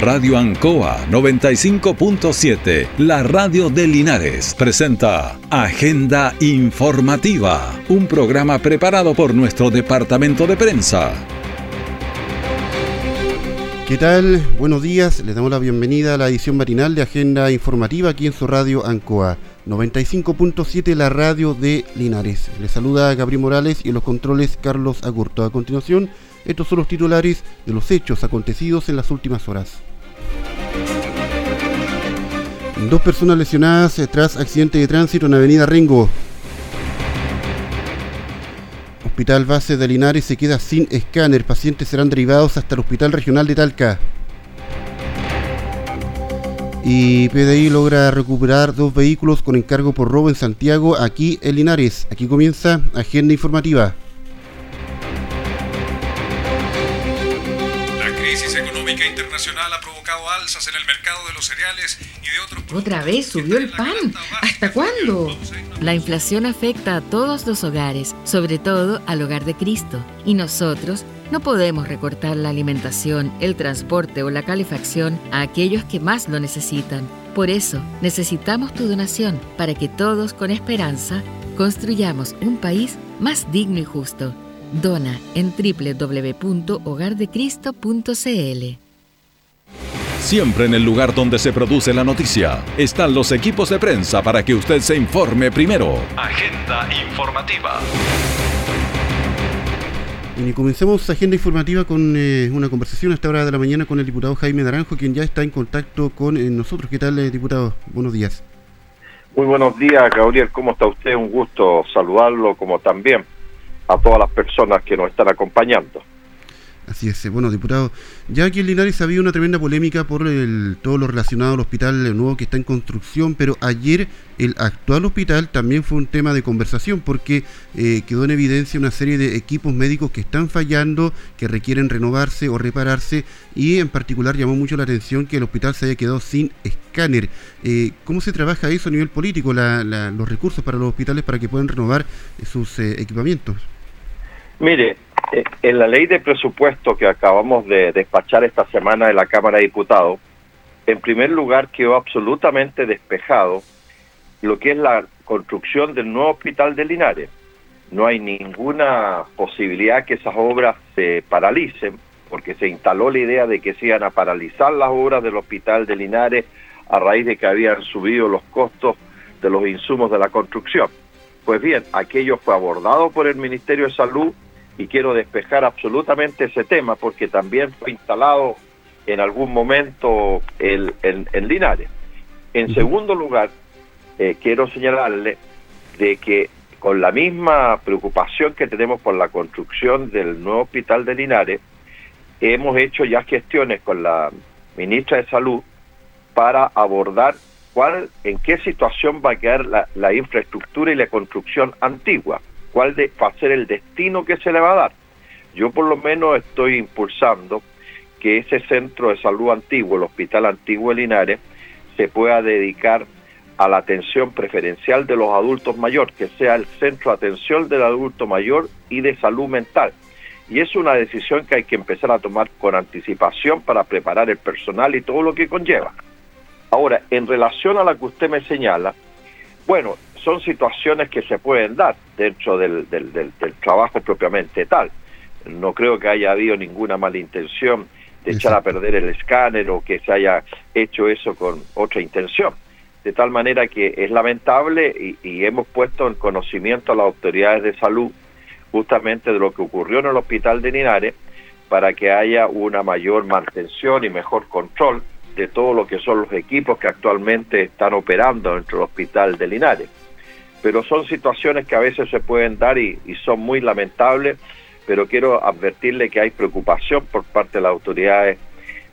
Radio Ancoa 95.7, la radio de Linares, presenta Agenda Informativa, un programa preparado por nuestro departamento de prensa. ¿Qué tal? Buenos días, les damos la bienvenida a la edición matinal de Agenda Informativa aquí en su radio Ancoa 95.7, la radio de Linares. Les saluda Gabriel Morales y en los controles Carlos Agurto. A continuación, estos son los titulares de los hechos acontecidos en las últimas horas. Dos personas lesionadas tras accidente de tránsito en Avenida Ringo. Hospital Base de Linares se queda sin escáner. Pacientes serán derivados hasta el Hospital Regional de Talca. Y PDI logra recuperar dos vehículos con encargo por robo en Santiago, aquí en Linares. Aquí comienza Agenda Informativa. Alzas en el mercado de los cereales y de otros ¿Otra vez subió el pan? ¿Hasta cuándo? La inflación afecta a todos los hogares, sobre todo al hogar de Cristo. Y nosotros no podemos recortar la alimentación, el transporte o la calefacción a aquellos que más lo necesitan. Por eso, necesitamos tu donación para que todos con esperanza construyamos un país más digno y justo. Dona en www.hogardecristo.cl. Siempre en el lugar donde se produce la noticia están los equipos de prensa para que usted se informe primero. Agenda informativa. Y comencemos agenda informativa con eh, una conversación a esta hora de la mañana con el diputado Jaime Naranjo, quien ya está en contacto con eh, nosotros. ¿Qué tal, eh, diputado? Buenos días. Muy buenos días, Gabriel. ¿Cómo está usted? Un gusto saludarlo, como también a todas las personas que nos están acompañando. Así es, bueno, diputado, ya aquí en Linares había una tremenda polémica por el, todo lo relacionado al hospital nuevo que está en construcción, pero ayer el actual hospital también fue un tema de conversación porque eh, quedó en evidencia una serie de equipos médicos que están fallando, que requieren renovarse o repararse y en particular llamó mucho la atención que el hospital se haya quedado sin escáner. Eh, ¿Cómo se trabaja eso a nivel político, los recursos para los hospitales para que puedan renovar sus eh, equipamientos? Mire, eh, en la ley de presupuesto que acabamos de despachar esta semana de la Cámara de Diputados, en primer lugar quedó absolutamente despejado lo que es la construcción del nuevo hospital de Linares. No hay ninguna posibilidad que esas obras se paralicen, porque se instaló la idea de que se iban a paralizar las obras del hospital de Linares a raíz de que habían subido los costos de los insumos de la construcción. Pues bien, aquello fue abordado por el Ministerio de Salud y quiero despejar absolutamente ese tema porque también fue instalado en algún momento el, en Linares. En segundo lugar, eh, quiero señalarle de que con la misma preocupación que tenemos por la construcción del nuevo hospital de Linares, hemos hecho ya gestiones con la ministra de Salud para abordar cuál, en qué situación va a quedar la, la infraestructura y la construcción antigua cuál de, va a ser el destino que se le va a dar. Yo por lo menos estoy impulsando que ese centro de salud antiguo, el Hospital Antiguo de Linares, se pueda dedicar a la atención preferencial de los adultos mayores, que sea el centro de atención del adulto mayor y de salud mental. Y es una decisión que hay que empezar a tomar con anticipación para preparar el personal y todo lo que conlleva. Ahora, en relación a la que usted me señala, bueno, son situaciones que se pueden dar dentro del, del, del, trabajo propiamente tal. No creo que haya habido ninguna mala intención de echar a perder el escáner o que se haya hecho eso con otra intención. De tal manera que es lamentable y, y hemos puesto en conocimiento a las autoridades de salud justamente de lo que ocurrió en el hospital de Linares para que haya una mayor mantención y mejor control de todo lo que son los equipos que actualmente están operando dentro del hospital de Linares pero son situaciones que a veces se pueden dar y, son muy lamentables, pero quiero advertirle que hay preocupación por parte de las autoridades,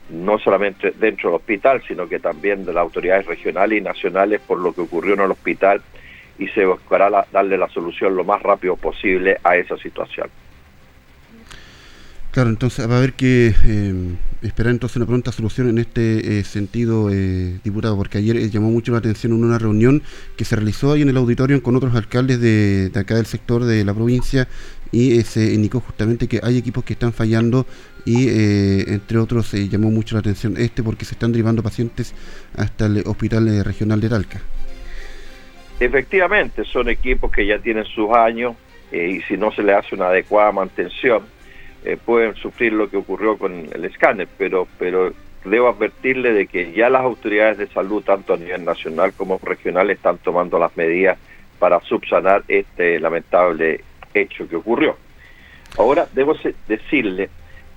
no solamente dentro del hospital, sino que también de las autoridades regionales y nacionales por lo que ocurrió en el hospital y se buscará darle la solución lo más rápido posible a esa situación. Claro, entonces va a haber que eh, esperar entonces una pronta solución en este eh, sentido, eh, diputado, porque ayer eh, llamó mucho la atención en una reunión que se realizó ahí en el auditorio con otros alcaldes de, acá del sector de la provincia y se indicó justamente que hay equipos que están fallando y entre otros llamó mucho la atención este porque se están derivando pacientes hasta el hospital regional de Talca. Efectivamente, son equipos que ya tienen sus años y si no se le hace una adecuada mantención, eh, pueden sufrir lo que ocurrió con el escáner, pero, pero debo advertirle de que ya las autoridades de salud, tanto a nivel nacional como regional, están tomando las medidas para subsanar este lamentable hecho que ocurrió. Ahora, debo decirle,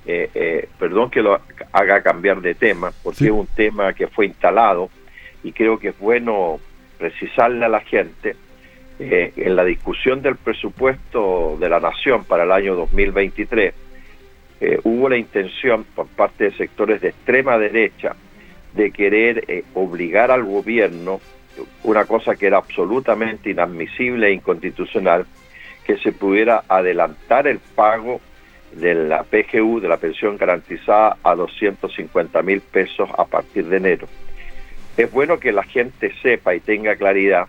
eh, eh, perdón que lo haga cambiar de tema, porque es un tema que fue instalado y creo que es bueno precisarle a la gente en la discusión del presupuesto de la Nación para el año 2023 eh, hubo la intención por parte de sectores de extrema derecha de querer eh, obligar al gobierno, una cosa que era absolutamente inadmisible e inconstitucional, que se pudiera adelantar el pago de la PGU, de la pensión garantizada, a 250 mil pesos a partir de enero. Es bueno que la gente sepa y tenga claridad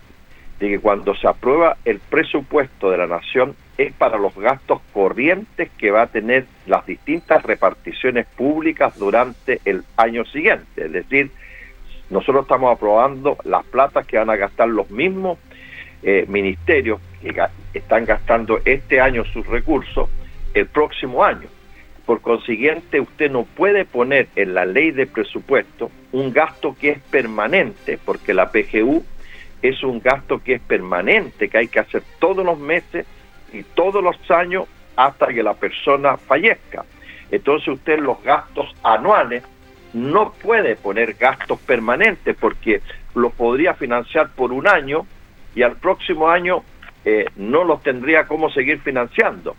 de que cuando se aprueba el presupuesto de la nación es para los gastos corrientes que va a tener las distintas reparticiones públicas durante el año siguiente. Es decir, nosotros estamos aprobando las platas que van a gastar los mismos eh, ministerios que están gastando este año sus recursos el próximo año. Por consiguiente, usted no puede poner en la ley de presupuesto un gasto que es permanente, porque la PGU es un gasto que es permanente, que hay que hacer todos los meses y todos los años hasta que la persona fallezca. Entonces usted los gastos anuales no puede poner gastos permanentes porque los podría financiar por un año y al próximo año eh, no los tendría cómo seguir financiando.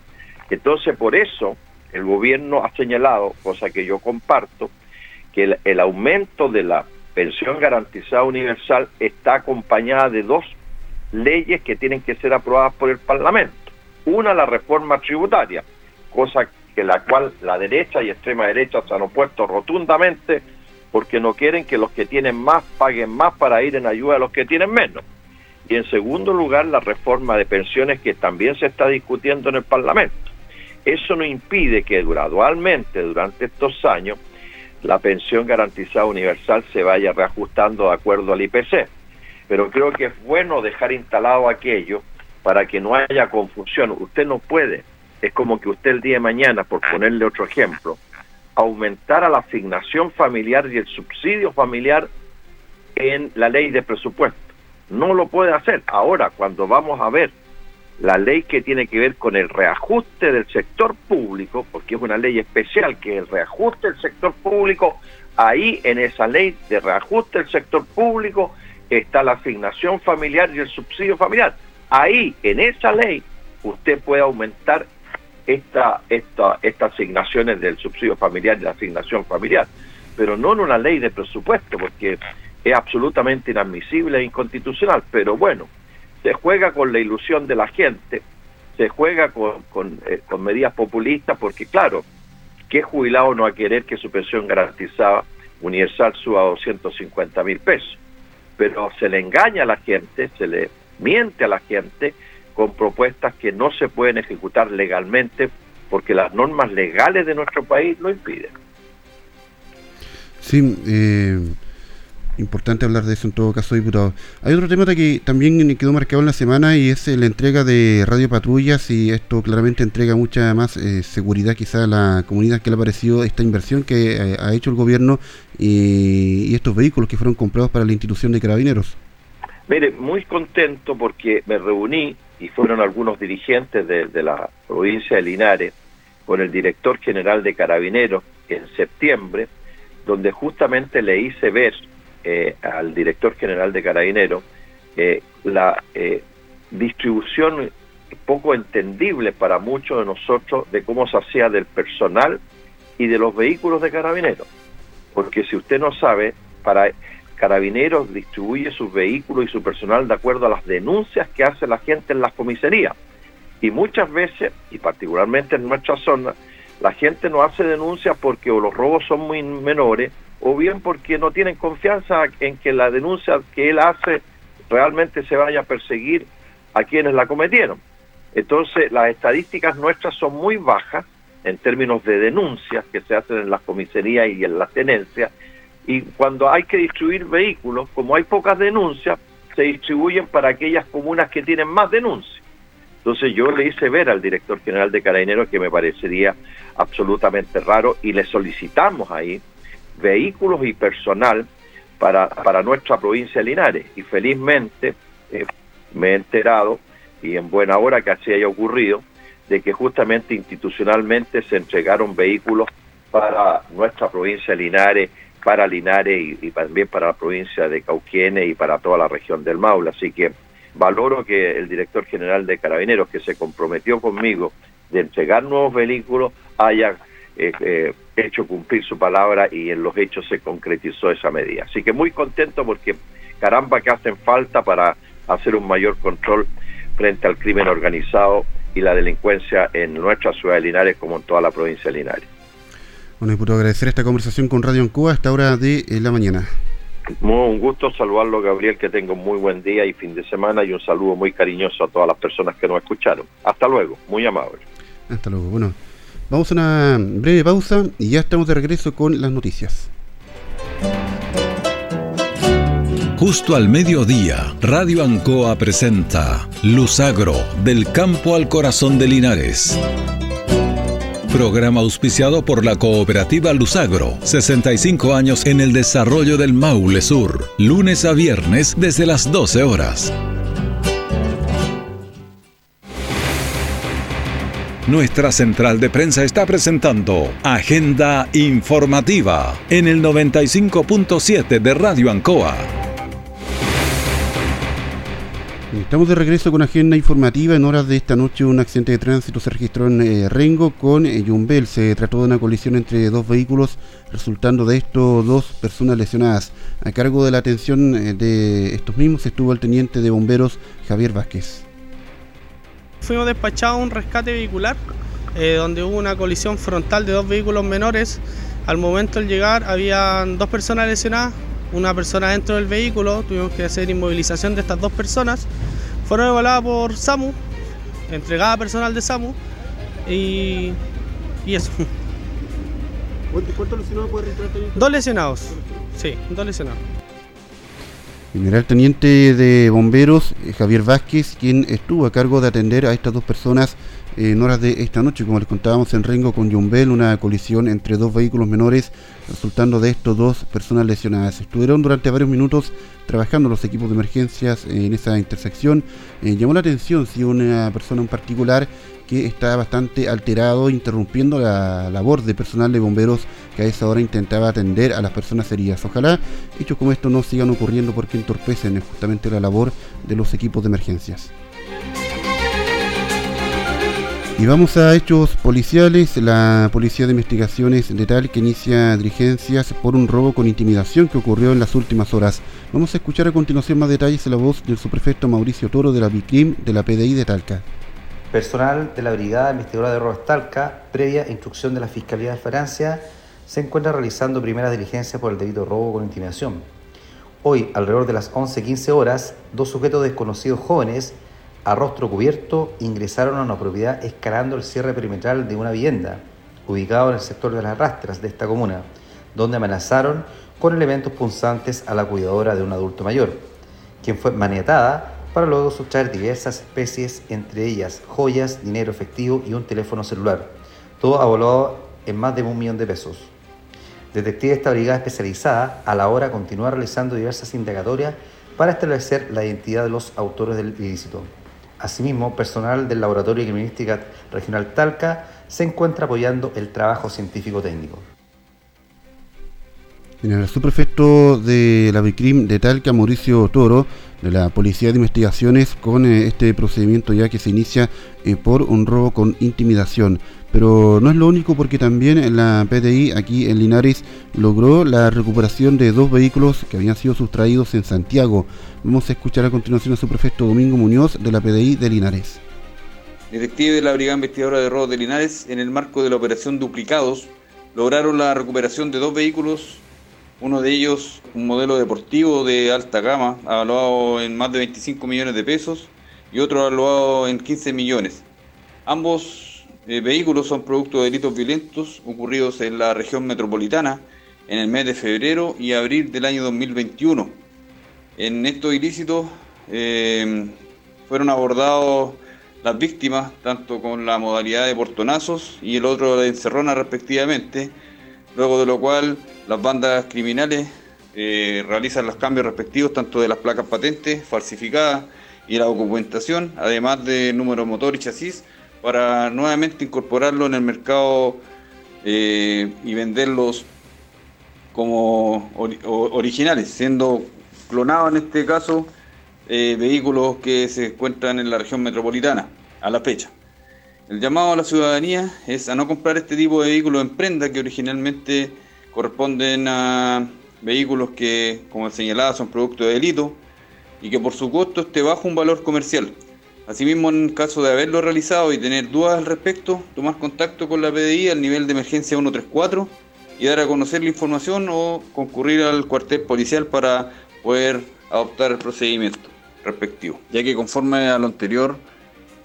Entonces por eso el gobierno ha señalado, cosa que yo comparto, que el aumento de la pensión garantizada universal está acompañada de dos leyes que tienen que ser aprobadas por el Parlamento. Una, la reforma tributaria, cosa que la cual la derecha y extrema derecha se han opuesto rotundamente porque no quieren que los que tienen más paguen más para ir en ayuda a los que tienen menos. Y en segundo lugar, la reforma de pensiones que también se está discutiendo en el Parlamento. Eso no impide que gradualmente, durante estos años, la pensión garantizada universal se vaya reajustando de acuerdo al IPC. Pero creo que es bueno dejar instalado aquello para que no haya confusión. Usted no puede, es como que usted el día de mañana, por ponerle otro ejemplo, aumentara la asignación familiar y el subsidio familiar en la ley de presupuesto. No lo puede hacer. Ahora, cuando vamos a ver la ley que tiene que ver con el reajuste del sector público, porque es una ley especial que el reajuste del sector público, ahí en esa ley de reajuste del sector público está la asignación familiar y el subsidio familiar ahí, en esa ley, usted puede aumentar esta, esta, estas asignaciones del subsidio familiar y la asignación familiar, pero no en una ley de presupuesto, porque es absolutamente inadmisible e inconstitucional. Pero bueno, se juega con la ilusión de la gente, se juega con, eh, con medidas populistas, porque claro, ¿qué jubilado no va a querer que su pensión garantizada universal suba a 250 mil pesos? Pero se le engaña a la gente, se le miente a la gente con propuestas que no se pueden ejecutar legalmente porque las normas legales de nuestro país lo impiden. Sí, eh, importante hablar de eso en todo caso, diputado. Hay otro tema que también quedó marcado en la semana y es la entrega de radio patrullas y esto claramente entrega mucha más eh, seguridad quizá a la comunidad que le ha parecido esta inversión que eh, ha hecho el gobierno y estos vehículos que fueron comprados para la institución de carabineros. Mire, muy contento porque me reuní y fueron algunos dirigentes de, la provincia de Linares con el director general de Carabineros en septiembre, donde justamente le hice ver eh, al director general de Carabineros eh, la eh, distribución poco entendible para muchos de nosotros de cómo se hacía del personal y de los vehículos de Carabineros. Porque si usted no sabe, para Carabineros distribuye sus vehículos y su personal de acuerdo a las denuncias que hace la gente en las comisarías. Y muchas veces, y particularmente en nuestra zona, la gente no hace denuncias porque los robos son muy menores o bien porque no tienen confianza en que la denuncia que él hace realmente se vaya a perseguir a quienes la cometieron. Entonces, las estadísticas nuestras son muy bajas en términos de denuncias que se hacen en las comisarías y en las tenencias, y cuando hay que distribuir vehículos, como hay pocas denuncias, se distribuyen para aquellas comunas que tienen más denuncias. Entonces yo le hice ver al director general de Carabineros que me parecería absolutamente raro y le solicitamos ahí vehículos y personal para, para nuestra provincia de Linares. Y felizmente eh, me he enterado, y en buena hora que así haya ocurrido, de que justamente institucionalmente se entregaron vehículos para nuestra provincia de Linares, para Linares y, también para la provincia de Cauquienes y para toda la región del Maule. Así que valoro que el director general de Carabineros, que se comprometió conmigo de entregar nuevos vehículos, haya eh, eh, hecho cumplir su palabra y en los hechos se concretizó esa medida. Así que muy contento porque caramba que hacen falta para hacer un mayor control frente al crimen organizado y la delincuencia en nuestra ciudad de Linares como en toda la provincia de Linares. Bueno, puedo agradecer esta conversación con Radio Cuba a esta hora de eh, la mañana. Muy, un gusto saludarlo, Gabriel, que tenga un muy buen día y fin de semana y un saludo muy cariñoso a todas las personas que nos escucharon. Hasta luego, muy amable. Hasta luego. Bueno, vamos a una breve pausa y ya estamos de regreso con las noticias. Justo al mediodía, Radio Ancoa presenta Luzagro, del campo al corazón de Linares. Programa auspiciado por la cooperativa Luzagro, 65 años en el desarrollo del Maule Sur, lunes a viernes desde las 12 horas. Nuestra central de prensa está presentando Agenda Informativa en el 95.7 de Radio Ancoa. Estamos de regreso con agenda informativa. En horas de esta noche un accidente de tránsito se registró en eh, Rengo con eh, Yumbel. Se trató de una colisión entre dos vehículos, resultando de esto dos personas lesionadas. A cargo de la atención eh, de estos mismos estuvo el teniente de bomberos Javier Vázquez. Fuimos despachados a un rescate vehicular donde hubo una colisión frontal de dos vehículos menores. Al momento de llegar había dos personas lesionadas, una persona dentro del vehículo, tuvimos que hacer inmovilización de estas dos personas. Fueron evaluadas por SAMU, entregada personal de SAMU y, y eso. ¿Cuántos lesionados puede registrar Dos lesionados, sí, dos lesionados. General Teniente de Bomberos eh, Javier Vázquez, quien estuvo a cargo de atender a estas dos personas en horas de esta noche, como les contábamos en Rengo con Yumbel, una colisión entre dos vehículos menores, resultando de estos dos personas lesionadas. Estuvieron durante varios minutos trabajando los equipos de emergencias en esa intersección. Eh, llamó la atención si una persona en particular que está bastante alterado, interrumpiendo la labor de personal de bomberos que a esa hora intentaba atender a las personas heridas. Ojalá hechos como estos no sigan ocurriendo porque entorpecen justamente la labor de los equipos de emergencias. Y vamos a hechos policiales. La Policía de Investigaciones de Tal que inicia diligencias por un robo con intimidación que ocurrió en las últimas horas. Vamos a escuchar a continuación más detalles en la voz del subprefecto Mauricio Toro de la BICRIM de la PDI de Talca. Personal de la Brigada Investigadora de Robos Talca, previa instrucción de la Fiscalía de Francia, se encuentra realizando primeras diligencias por el delito de robo con intimidación. Hoy, alrededor de las 11.15 horas, dos sujetos desconocidos jóvenes a rostro cubierto ingresaron a una propiedad escalando el cierre perimetral de una vivienda, ubicado en el sector de las rastras de esta comuna, donde amenazaron con elementos punzantes a la cuidadora de un adulto mayor, quien fue maniatada para luego sustraer diversas especies, entre ellas joyas, dinero efectivo y un teléfono celular, todo avalado en más de un millón de pesos. Detective de esta brigada especializada a la hora continúa realizando diversas indagatorias para establecer la identidad de los autores del ilícito. Asimismo, personal del Laboratorio de Criminalística Regional Talca se encuentra apoyando el trabajo científico técnico. el subprefecto de la BICRIM de Talca, Mauricio Toro, de la Policía de Investigaciones, con eh, este procedimiento ya que se inicia eh, por un robo con intimidación. Pero no es lo único porque también la PDI aquí en Linares logró la recuperación de dos vehículos que habían sido sustraídos en Santiago. Vamos a escuchar a continuación a su prefecto Domingo Muñoz de la PDI de Linares. detectives de la Brigada Investigadora de Robos de Linares, en el marco de la operación Duplicados, lograron la recuperación de dos vehículos, uno de ellos un modelo deportivo de alta gama, evaluado en más de 25 millones de pesos, y otro evaluado en 15 millones. Ambos eh, vehículos son producto de delitos violentos ocurridos en la región metropolitana en el mes de febrero y abril del año 2021. En estos ilícitos eh, fueron abordados las víctimas, tanto con la modalidad de portonazos y el otro de encerrona respectivamente, luego de lo cual las bandas criminales eh, realizan los cambios respectivos tanto de las placas patentes falsificadas y la documentación, además de número motor y chasis, para nuevamente incorporarlo en el mercado eh, y venderlos como originales, siendo clonados en este caso eh, vehículos que se encuentran en la región metropolitana a la fecha. El llamado a la ciudadanía es a no comprar este tipo de vehículos en prenda que originalmente corresponden a vehículos que, como señalaba, son producto de delito y que por su costo esté bajo un valor comercial. Asimismo, en caso de haberlo realizado y tener dudas al respecto, tomar contacto con la PDI al nivel de emergencia 134 y dar a conocer la información o concurrir al cuartel policial para poder adoptar el procedimiento respectivo, ya que conforme a lo anterior,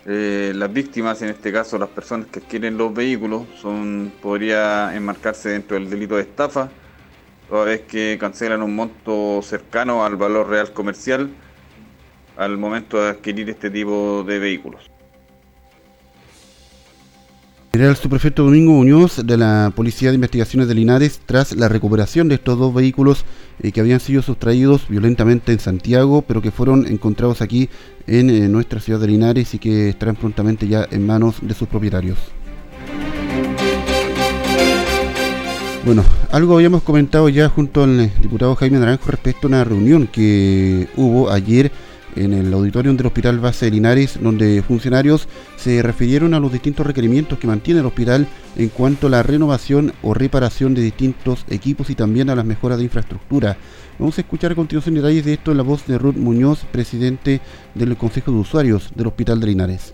eh, las víctimas, en este caso las personas que adquieren los vehículos, son podría enmarcarse dentro del delito de estafa, toda vez que cancelan un monto cercano al valor real comercial al momento de adquirir este tipo de vehículos. General Subprefecto Domingo Muñoz de la Policía de Investigaciones de Linares tras la recuperación de estos dos vehículos eh, que habían sido sustraídos violentamente en Santiago, pero que fueron encontrados aquí en eh, nuestra ciudad de Linares y que estarán prontamente ya en manos de sus propietarios. Bueno, algo habíamos comentado ya junto al eh, diputado Jaime Naranjo respecto a una reunión que hubo ayer en el auditorium del Hospital Base de Linares, donde funcionarios se refirieron a los distintos requerimientos que mantiene el hospital en cuanto a la renovación o reparación de distintos equipos y también a las mejoras de infraestructura. Vamos a escuchar a continuación detalles de esto en la voz de Ruth Muñoz, presidente del Consejo de Usuarios del Hospital de Linares.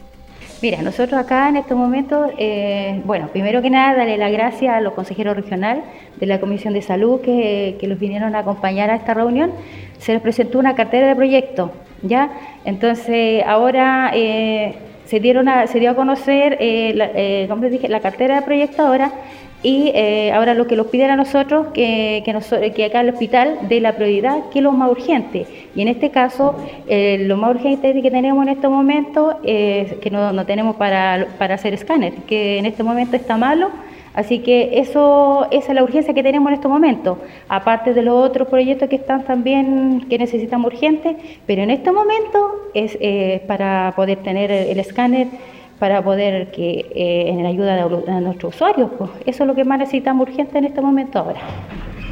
Mira, nosotros acá en estos momentos, eh, bueno, primero que nada, darle las gracias a los consejeros regionales de la Comisión de Salud que, que los vinieron a acompañar a esta reunión. Se les presentó una cartera de proyectos ¿ya? Entonces, ahora eh, se, dieron se dio a conocer, eh, la, eh, les dije, la cartera proyectadora y ahora lo que nos piden a nosotros, que, que, que acá el hospital dé la prioridad, que es lo más urgente. Y en este caso, lo más urgente que tenemos en este momento es que no, no tenemos para, para hacer escáner, que en este momento está malo Así que eso, esa es la urgencia que tenemos en estos momentos, aparte de los otros proyectos que están también, que necesitamos urgentes, pero en este momento es eh, para poder tener el escáner, para poder que eh, en ayuda de, nuestros usuarios, pues eso es lo que más necesitamos urgente en este momento ahora.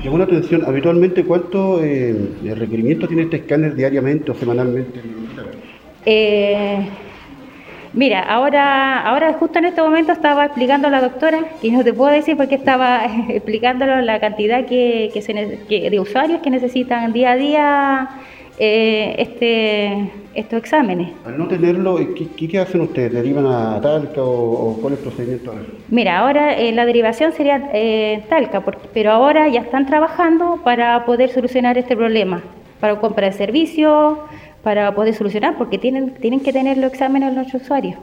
Llamó la atención, habitualmente, ¿cuánto eh, requerimiento tiene este escáner diariamente o semanalmente? Eh, Mira, ahora, ahora justo en este momento estaba explicando a la doctora, y no te puedo decir porque estaba explicándolo la cantidad que, se, de usuarios que necesitan día a día eh, este, estos exámenes. Al no tenerlo, ¿qué, hacen ustedes? ¿Derivan a Talca o, cuál es el procedimiento? Mira, ahora eh, la derivación sería eh, Talca, pero ahora ya están trabajando para poder solucionar este problema, para compra de servicios para poder solucionar, porque tienen, tienen que tener los exámenes los usuarios.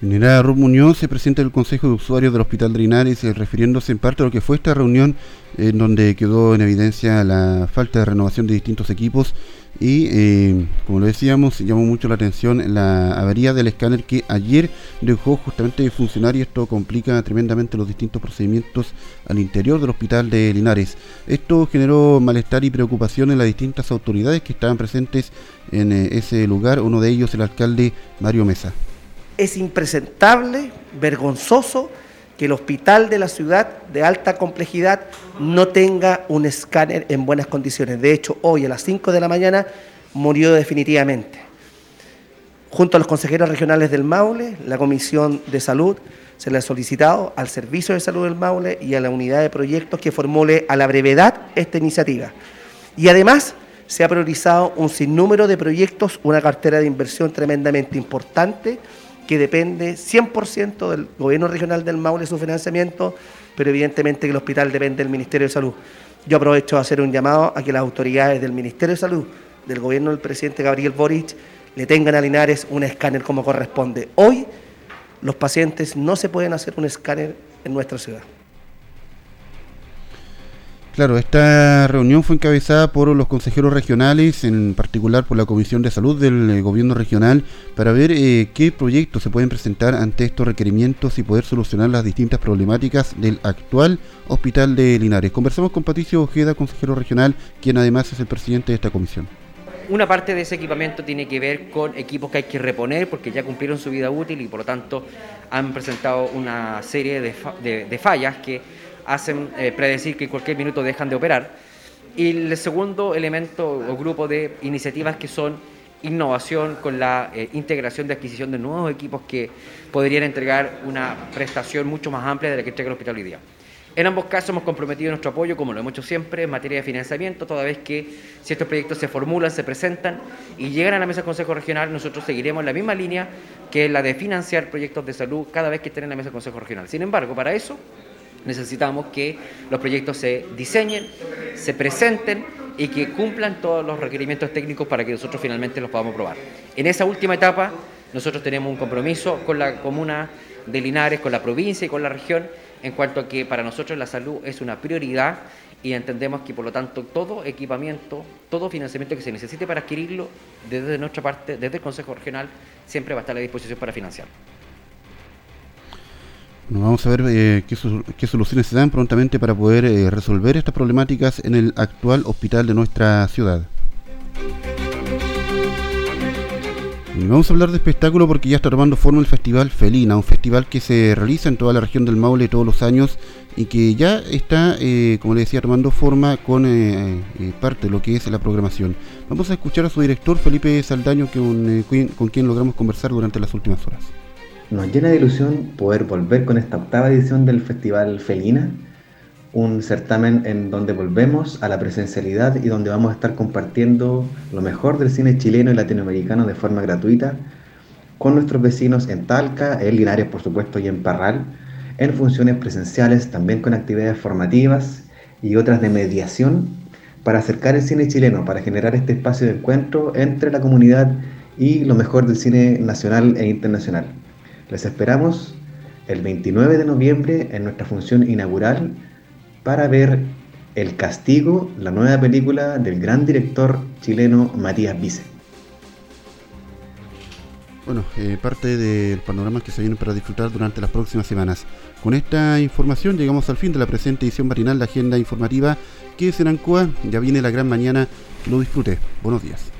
General Ruth Muñoz, se presenta el Consejo de Usuarios del Hospital de Linares, eh, refiriéndose en parte a lo que fue esta reunión en donde quedó en evidencia la falta de renovación de distintos equipos y, eh, como lo decíamos, llamó mucho la atención la avería del escáner que ayer dejó justamente de funcionar y esto complica tremendamente los distintos procedimientos al interior del Hospital de Linares. Esto generó malestar y preocupación en las distintas autoridades que estaban presentes en eh, ese lugar, uno de ellos el alcalde Mario Mesa es impresentable, vergonzoso que el hospital de la ciudad de alta complejidad no tenga un escáner en buenas condiciones. De hecho, hoy a las 5 de la mañana murió definitivamente. Junto a los consejeros regionales del Maule, la Comisión de Salud se le ha solicitado al Servicio de Salud del Maule y a la unidad de proyectos que formule a la brevedad esta iniciativa. Y además se ha priorizado un sinnúmero de proyectos, una cartera de inversión tremendamente importante que depende 100% del gobierno regional del Maule su financiamiento, pero evidentemente que el hospital depende del Ministerio de Salud. Yo aprovecho a hacer un llamado a que las autoridades del Ministerio de Salud, del gobierno del presidente Gabriel Boric, le tengan a Linares un escáner como corresponde. Hoy los pacientes no se pueden hacer un escáner en nuestra ciudad. Claro, esta reunión fue encabezada por los consejeros regionales, en particular por la Comisión de Salud del eh, Gobierno Regional, para ver eh, qué proyectos se pueden presentar ante estos requerimientos y poder solucionar las distintas problemáticas del actual Hospital de Linares. Conversamos con Patricio Ojeda, consejero regional, quien además es el presidente de esta comisión. Una parte de ese equipamiento tiene que ver con equipos que hay que reponer porque ya cumplieron su vida útil y por lo tanto han presentado una serie de fallas que hacen eh, predecir que en cualquier minuto dejan de operar. Y el segundo elemento o grupo de iniciativas que son innovación con la eh, integración de adquisición de nuevos equipos que podrían entregar una prestación mucho más amplia de la que entrega el hospital hoy día. En ambos casos hemos comprometido nuestro apoyo, como lo hemos hecho siempre, en materia de financiamiento, toda vez que si estos proyectos se formulan, se presentan y llegan a la mesa del Consejo Regional, nosotros seguiremos la misma línea que la de financiar proyectos de salud cada vez que estén en la mesa del Consejo Regional. Sin embargo, para eso necesitamos que los proyectos se diseñen, se presenten y que cumplan todos los requerimientos técnicos para que nosotros finalmente los podamos probar. En esa última etapa, nosotros tenemos un compromiso con la comuna de Linares, con la provincia y con la región, en cuanto a que para nosotros la salud es una prioridad y entendemos que por lo tanto todo equipamiento, todo financiamiento que se necesite para adquirirlo, desde nuestra parte, desde el Consejo Regional, siempre va a estar a disposición para financiarlo vamos a ver eh, qué, soluciones se dan prontamente para poder eh, resolver estas problemáticas en el actual hospital de nuestra ciudad. Y vamos a hablar de espectáculo porque ya está tomando forma el Festival Felina, un festival que se realiza en toda la región del Maule todos los años y que ya está, eh, como le decía, tomando forma con parte de lo que es la programación. Vamos a escuchar a su director, Felipe Saldaño, con quien logramos conversar durante las últimas horas. Nos llena de ilusión poder volver con esta octava edición del Festival Felina, un certamen en donde volvemos a la presencialidad y donde vamos a estar compartiendo lo mejor del cine chileno y latinoamericano de forma gratuita con nuestros vecinos en Talca, en Linares por supuesto y en Parral, en funciones presenciales, también con actividades formativas y otras de mediación para acercar el cine chileno, para generar este espacio de encuentro entre la comunidad y lo mejor del cine nacional e internacional. Les esperamos el 29 de noviembre en nuestra función inaugural para ver El Castigo, la nueva película del gran director chileno Matías Vice. Bueno, eh, parte del panorama que se viene para disfrutar durante las próximas semanas. Con esta información llegamos al fin de la presente edición matinal de Agenda Informativa que en Ancoa. Ya viene la gran mañana. Lo disfrute. Buenos días.